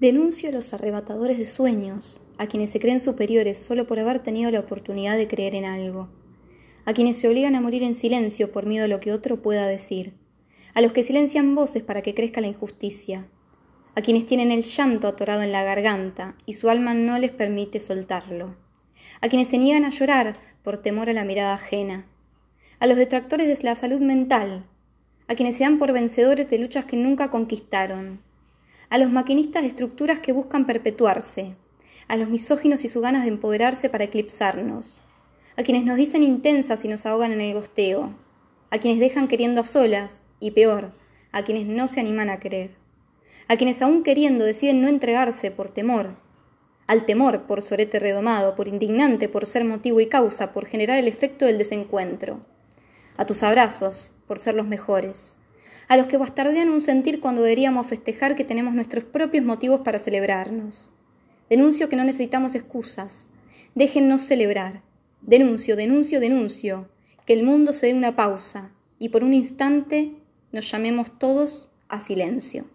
Denuncio a los arrebatadores de sueños, a quienes se creen superiores solo por haber tenido la oportunidad de creer en algo, a quienes se obligan a morir en silencio por miedo a lo que otro pueda decir, a los que silencian voces para que crezca la injusticia, a quienes tienen el llanto atorado en la garganta y su alma no les permite soltarlo, a quienes se niegan a llorar por temor a la mirada ajena, a los detractores de la salud mental, a quienes se dan por vencedores de luchas que nunca conquistaron, a los maquinistas de estructuras que buscan perpetuarse, a los misóginos y sus ganas de empoderarse para eclipsarnos, a quienes nos dicen intensas y nos ahogan en el gosteo, a quienes dejan queriendo a solas, y peor, a quienes no se animan a querer, a quienes aún queriendo deciden no entregarse por temor, al temor por sorete redomado, por indignante, por ser motivo y causa, por generar el efecto del desencuentro, a tus abrazos, por ser los mejores, a los que bastardean un sentir cuando deberíamos festejar que tenemos nuestros propios motivos para celebrarnos. Denuncio que no necesitamos excusas. Déjennos celebrar. Denuncio, denuncio, denuncio. Que el mundo se dé una pausa y por un instante nos llamemos todos a silencio.